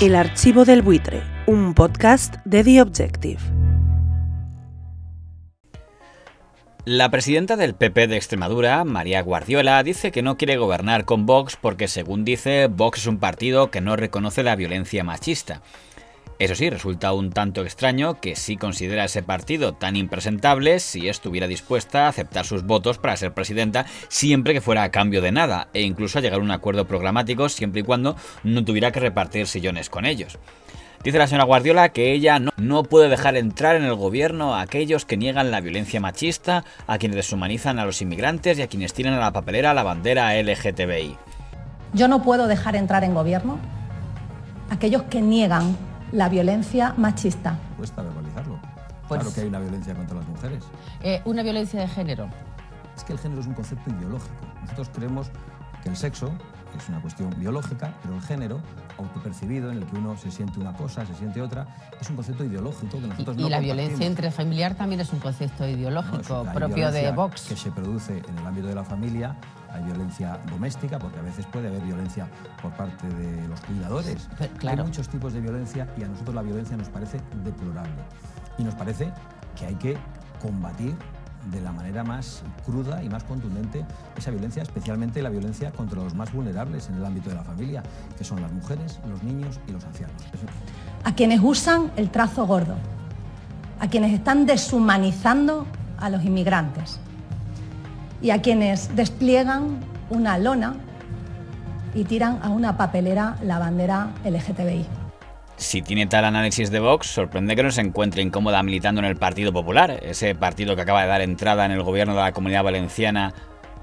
El archivo del buitre, un podcast de The Objective. La presidenta del PP de Extremadura, María Guardiola, dice que no quiere gobernar con Vox porque, según dice, Vox es un partido que no reconoce la violencia machista. Eso sí, resulta un tanto extraño que sí considera ese partido tan impresentable si estuviera dispuesta a aceptar sus votos para ser presidenta siempre que fuera a cambio de nada, e incluso a llegar a un acuerdo programático siempre y cuando no tuviera que repartir sillones con ellos. Dice la señora Guardiola que ella no, no, puede dejar entrar en el gobierno a aquellos que niegan la violencia machista, a quienes deshumanizan a los inmigrantes y a quienes tiran a la papelera la bandera LGTBI. Yo no puedo dejar entrar en gobierno a aquellos que niegan la violencia machista. Cuesta verbalizarlo. Pues- claro que hay una violencia contra las mujeres. Eh, una violencia de género. Es que el género es un concepto ideológico. Nosotros creemos que el sexo es una cuestión biológica, pero el género, autopercibido, en el que uno se siente una cosa, se siente otra, es un concepto ideológico que Y, nosotros y no la compartimos. violencia intrafamiliar también es un concepto ideológico propio de Vox. Que se produce en el ámbito de la familia, hay violencia doméstica, porque a veces puede haber violencia por parte de los cuidadores. Pero, claro. Hay muchos tipos de violencia y a nosotros la violencia nos parece deplorable. Y nos parece que hay que combatir de la manera más cruda y más contundente esa violencia, especialmente la violencia contra los más vulnerables en el ámbito de la familia, que son las mujeres, los niños y los ancianos. A quienes usan el trazo gordo, a quienes están deshumanizando a los inmigrantes y a quienes despliegan una lona y tiran a una papelera la bandera LGTBI. Si tiene tal análisis de Vox, sorprende que no se encuentre incómoda militando en el Partido Popular, ese partido que acaba de dar entrada en el gobierno de la Comunidad Valenciana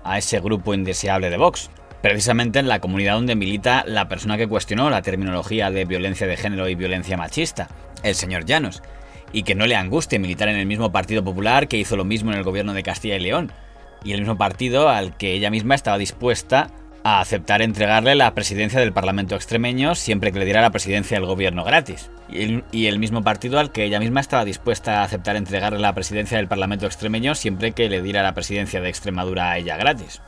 a ese grupo indeseable de Vox. Precisamente en la comunidad donde milita la persona que cuestionó la terminología de violencia de género y violencia machista, el señor Llanos, y que no le angustie militar en el mismo Partido Popular que hizo lo mismo en el gobierno de Castilla y León, y el mismo partido al que ella misma estaba dispuesta a aceptar entregarle la presidencia del Parlamento extremeño siempre que le diera la presidencia del gobierno gratis. Y el, mismo partido al que ella misma estaba dispuesta a aceptar entregarle la presidencia del Parlamento extremeño siempre que le diera la presidencia de Extremadura a ella gratis.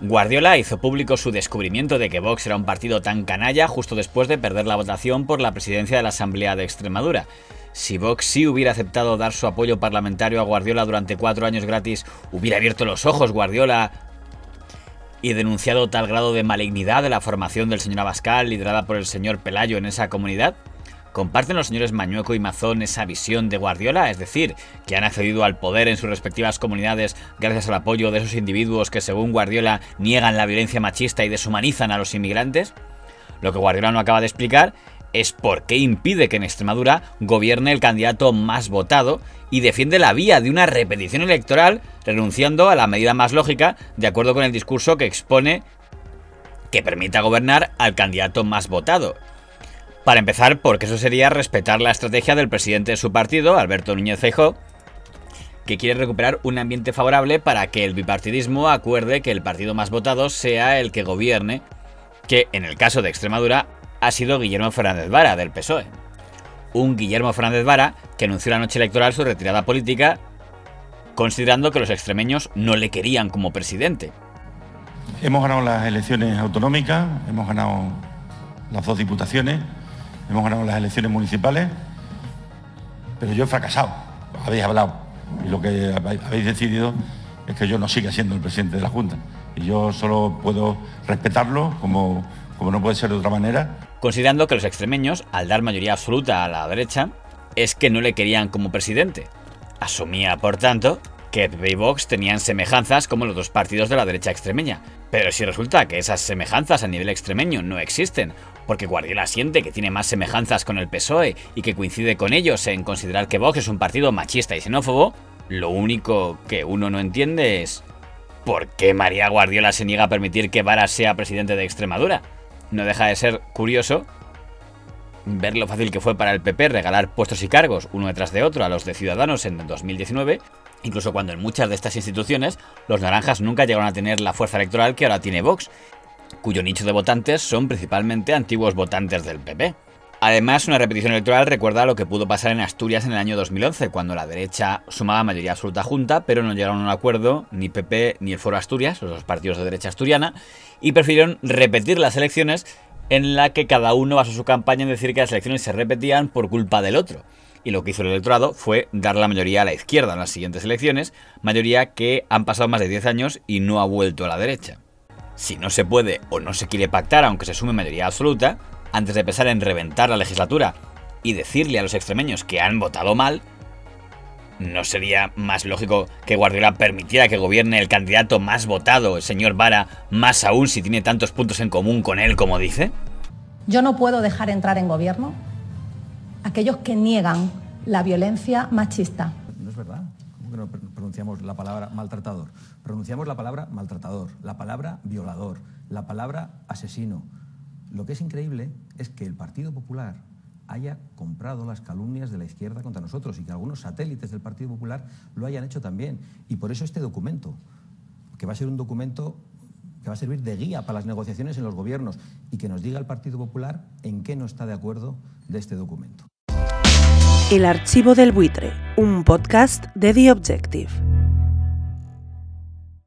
Guardiola hizo público su descubrimiento de que Vox era un partido tan canalla justo después de perder la votación por la presidencia de la Asamblea de Extremadura. Si Vox sí hubiera aceptado dar su apoyo parlamentario a Guardiola durante cuatro años gratis, hubiera abierto los ojos Guardiola y denunciado tal grado de malignidad de la formación del señor Abascal liderada por el señor Pelayo en esa comunidad? ¿Comparten los señores Mañueco y Mazón esa visión de Guardiola? Es decir, que han accedido al poder en sus respectivas comunidades gracias al apoyo de esos individuos que, según Guardiola, niegan la violencia machista y deshumanizan a los inmigrantes? Lo que Guardiola no acaba de explicar es por qué impide que en Extremadura gobierne el candidato más votado y defiende la vía de una repetición electoral renunciando a la medida más lógica de acuerdo con el discurso que expone que permita gobernar al candidato más votado. Para empezar, porque eso sería respetar la estrategia del presidente de su partido, Alberto Núñez Feijóo, que quiere recuperar un ambiente favorable para que el bipartidismo acuerde que el partido más votado sea el que gobierne, que en el caso de Extremadura ha sido Guillermo Fernández Vara, del PSOE. Un Guillermo Fernández Vara que anunció la noche electoral su retirada política, considerando que los extremeños no le querían como presidente. Hemos ganado las elecciones autonómicas, hemos ganado las dos diputaciones, hemos ganado las elecciones municipales, pero yo he fracasado. Habéis hablado y lo que habéis decidido es que yo no siga siendo el presidente de la Junta. Y yo solo puedo respetarlo como, como no puede ser de otra manera. Considerando que los extremeños, al dar mayoría absoluta a la derecha, es que no le querían como presidente. Asumía, por tanto, que PP y Vox tenían semejanzas como los dos partidos de la derecha extremeña. Pero si resulta que esas semejanzas a nivel extremeño no existen, porque Guardiola siente que tiene más semejanzas con el PSOE y que coincide con ellos en considerar que Vox es un partido machista y xenófobo, lo único que uno no entiende es ¿por qué María Guardiola se niega a permitir que Vara sea presidente de Extremadura? No deja de ser curioso ver lo fácil que fue para el PP regalar puestos y cargos uno detrás de otro a los de Ciudadanos en 2019, incluso cuando en muchas de estas instituciones los naranjas nunca llegaron a tener la fuerza electoral que ahora tiene Vox, cuyo nicho de votantes son principalmente antiguos votantes del PP. Además, una repetición electoral recuerda lo que pudo pasar en Asturias en el año 2011, cuando la derecha sumaba mayoría absoluta junta, pero no llegaron a un acuerdo ni PP ni el Foro Asturias, los dos partidos de derecha asturiana, y prefirieron repetir las elecciones en la que cada uno basó su campaña en decir que las elecciones se repetían por culpa del otro. Y lo que hizo el electorado fue dar la mayoría a la izquierda en las siguientes elecciones, mayoría que han pasado más de 10 años y no ha vuelto a la derecha. Si no se puede o no se quiere pactar, aunque se sume mayoría absoluta, antes de pensar en reventar la legislatura y decirle a los extremeños que han votado mal, ¿no sería más lógico que Guardiola permitiera que gobierne el candidato más votado, el señor Vara, más aún si tiene tantos puntos en común con él como dice? Yo no puedo dejar entrar en gobierno aquellos que niegan la violencia machista. No es verdad. ¿Cómo que no pronunciamos la palabra maltratador? Pronunciamos la palabra maltratador, la palabra violador, la palabra asesino. Lo que es increíble es que el Partido Popular haya comprado las calumnias de la izquierda contra nosotros y que algunos satélites del Partido Popular lo hayan hecho también. Y por eso este documento, que va a ser un documento que va a servir de guía para las negociaciones en los gobiernos y que nos diga el Partido Popular en qué no está de acuerdo de este documento. El archivo del buitre, un podcast de The Objective.